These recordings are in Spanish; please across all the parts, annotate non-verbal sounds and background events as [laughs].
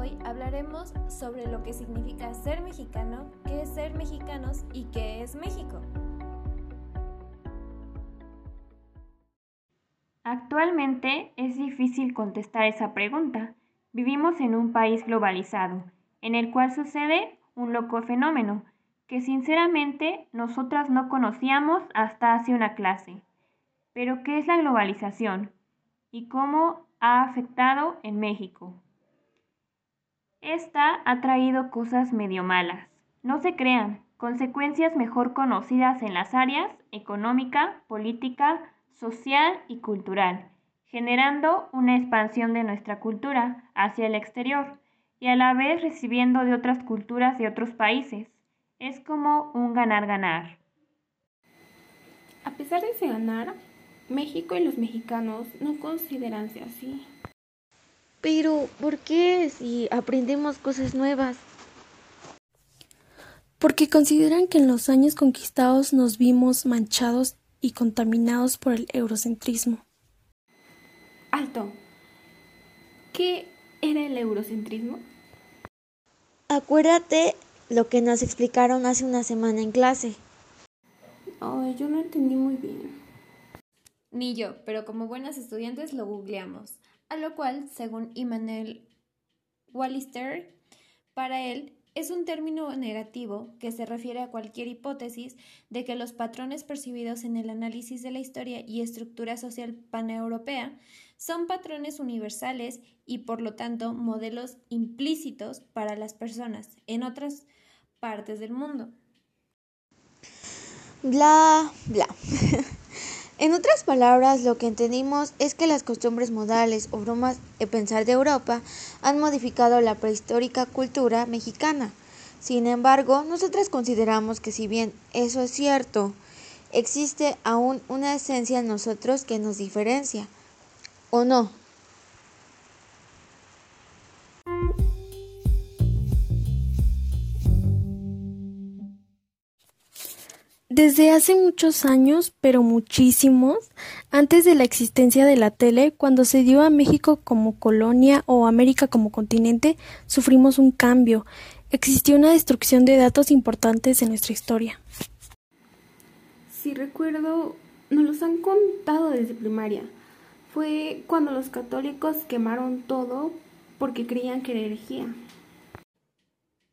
hoy hablaremos sobre lo que significa ser mexicano, qué es ser mexicanos y qué es México. Actualmente es difícil contestar esa pregunta. Vivimos en un país globalizado, en el cual sucede un loco fenómeno que sinceramente nosotras no conocíamos hasta hace una clase. Pero ¿qué es la globalización? ¿Y cómo ha afectado en México? Esta ha traído cosas medio malas. No se crean, consecuencias mejor conocidas en las áreas económica, política, social y cultural, generando una expansión de nuestra cultura hacia el exterior y a la vez recibiendo de otras culturas de otros países. Es como un ganar-ganar. A pesar de ese ganar, México y los mexicanos no consideranse así. Pero, ¿por qué si aprendemos cosas nuevas? Porque consideran que en los años conquistados nos vimos manchados y contaminados por el eurocentrismo. Alto. ¿Qué era el eurocentrismo? Acuérdate lo que nos explicaron hace una semana en clase. Ay, yo no entendí muy bien. Ni yo, pero como buenas estudiantes lo googleamos. A lo cual, según Immanuel Wallister, para él es un término negativo que se refiere a cualquier hipótesis de que los patrones percibidos en el análisis de la historia y estructura social paneuropea son patrones universales y por lo tanto modelos implícitos para las personas en otras partes del mundo. Bla, bla. [laughs] En otras palabras, lo que entendimos es que las costumbres modales o bromas de pensar de Europa han modificado la prehistórica cultura mexicana. Sin embargo, nosotras consideramos que si bien eso es cierto, existe aún una esencia en nosotros que nos diferencia. ¿O no? Desde hace muchos años, pero muchísimos, antes de la existencia de la tele, cuando se dio a México como colonia o América como continente, sufrimos un cambio. Existió una destrucción de datos importantes en nuestra historia. Si recuerdo, nos los han contado desde primaria. Fue cuando los católicos quemaron todo porque creían que era herejía.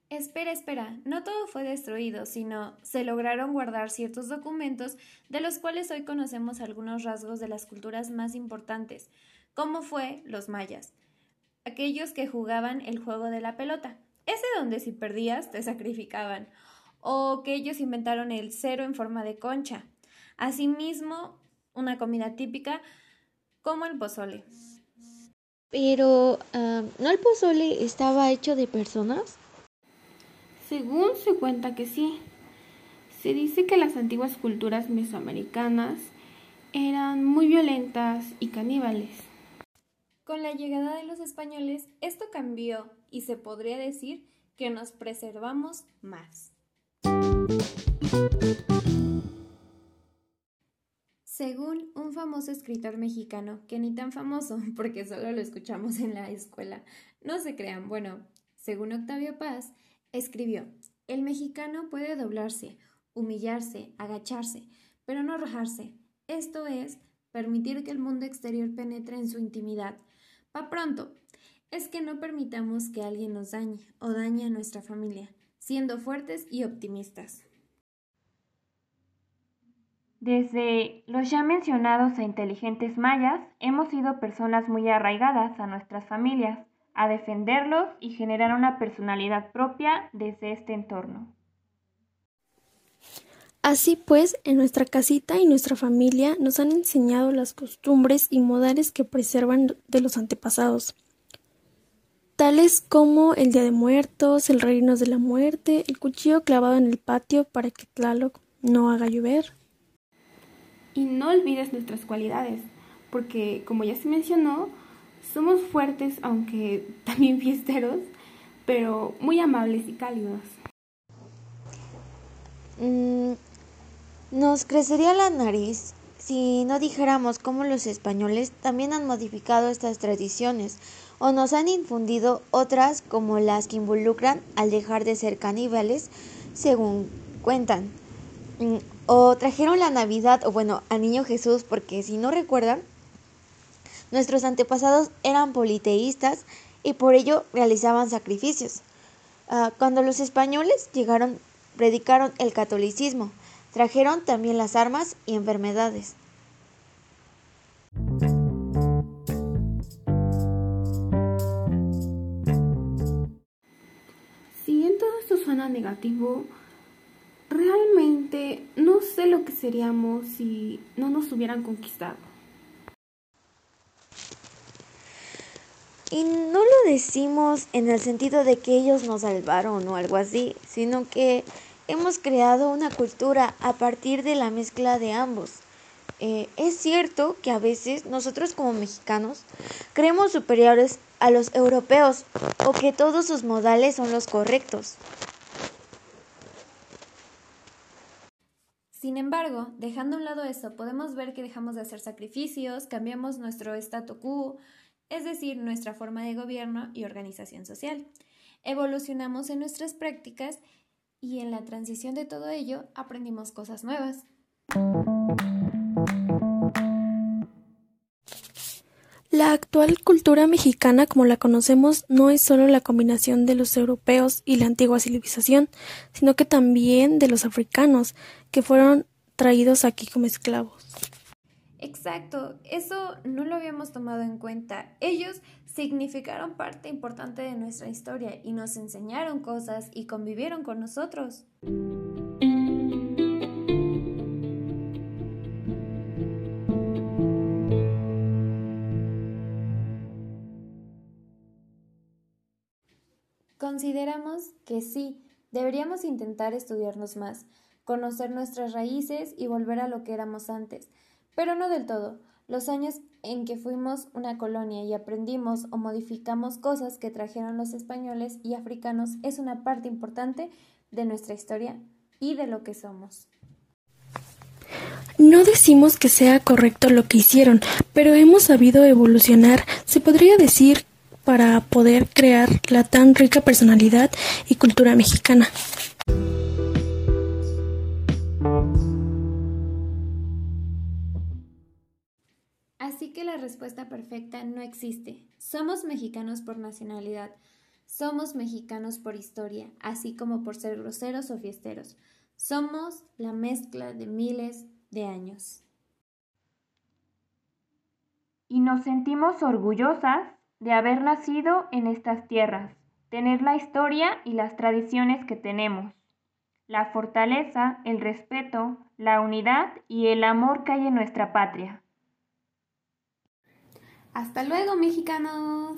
Espera, espera, no todo fue destruido, sino se lograron guardar ciertos documentos de los cuales hoy conocemos algunos rasgos de las culturas más importantes, como fue los mayas, aquellos que jugaban el juego de la pelota, ese donde si perdías te sacrificaban, o que ellos inventaron el cero en forma de concha, asimismo una comida típica como el pozole. Pero, ah, ¿no el pozole estaba hecho de personas? Según se cuenta que sí. Se dice que las antiguas culturas mesoamericanas eran muy violentas y caníbales. Con la llegada de los españoles, esto cambió y se podría decir que nos preservamos más. Según un famoso escritor mexicano, que ni tan famoso [laughs] porque solo lo escuchamos en la escuela, no se crean, bueno, según Octavio Paz, Escribió, el mexicano puede doblarse, humillarse, agacharse, pero no arrojarse. Esto es, permitir que el mundo exterior penetre en su intimidad. Pa pronto, es que no permitamos que alguien nos dañe o dañe a nuestra familia, siendo fuertes y optimistas. Desde los ya mencionados e inteligentes mayas, hemos sido personas muy arraigadas a nuestras familias, a defenderlos y generar una personalidad propia desde este entorno. Así pues, en nuestra casita y nuestra familia nos han enseñado las costumbres y modales que preservan de los antepasados, tales como el Día de Muertos, el Reino de la Muerte, el cuchillo clavado en el patio para que Tlaloc no haga llover. Y no olvides nuestras cualidades, porque como ya se mencionó, somos fuertes, aunque [laughs] también fiesteros, pero muy amables y cálidos. Mm, nos crecería la nariz si no dijéramos cómo los españoles también han modificado estas tradiciones o nos han infundido otras como las que involucran al dejar de ser caníbales, según cuentan. Mm, o trajeron la Navidad, o bueno, al Niño Jesús, porque si no recuerdan, nuestros antepasados eran politeístas y por ello realizaban sacrificios. Ah, cuando los españoles llegaron, predicaron el catolicismo, trajeron también las armas y enfermedades. Si en todo esto suena negativo, realmente no sé lo que seríamos si no nos hubieran conquistado. Y no lo decimos en el sentido de que ellos nos salvaron o algo así, sino que hemos creado una cultura a partir de la mezcla de ambos. Eh, es cierto que a veces nosotros como mexicanos creemos superiores a los europeos o que todos sus modales son los correctos. Sin embargo, dejando a un lado eso, podemos ver que dejamos de hacer sacrificios, cambiamos nuestro statu quo, es decir, nuestra forma de gobierno y organización social. Evolucionamos en nuestras prácticas y en la transición de todo ello aprendimos cosas nuevas. La actual cultura mexicana como la conocemos no es solo la combinación de los europeos y la antigua civilización, sino que también de los africanos, que fueron traídos aquí como esclavos. Exacto, eso no lo habíamos tomado en cuenta. Ellos significaron parte importante de nuestra historia y nos enseñaron cosas y convivieron con nosotros. Consideramos que sí, deberíamos intentar estudiarnos más, conocer nuestras raíces y volver a lo que éramos antes, pero no del todo. Los años en que fuimos una colonia y aprendimos o modificamos cosas que trajeron los españoles y africanos es una parte importante de nuestra historia y de lo que somos. No decimos que sea correcto lo que hicieron, pero hemos sabido evolucionar, se podría decir, para poder crear la tan rica personalidad y cultura mexicana. Que la respuesta perfecta no existe. Somos mexicanos por nacionalidad, somos mexicanos por historia, así como por ser groseros o fiesteros. Somos la mezcla de miles de años. Y nos sentimos orgullosas de haber nacido en estas tierras, tener la historia y las tradiciones que tenemos, la fortaleza, el respeto, la unidad y el amor que hay en nuestra patria. Hasta luego, mexicanos.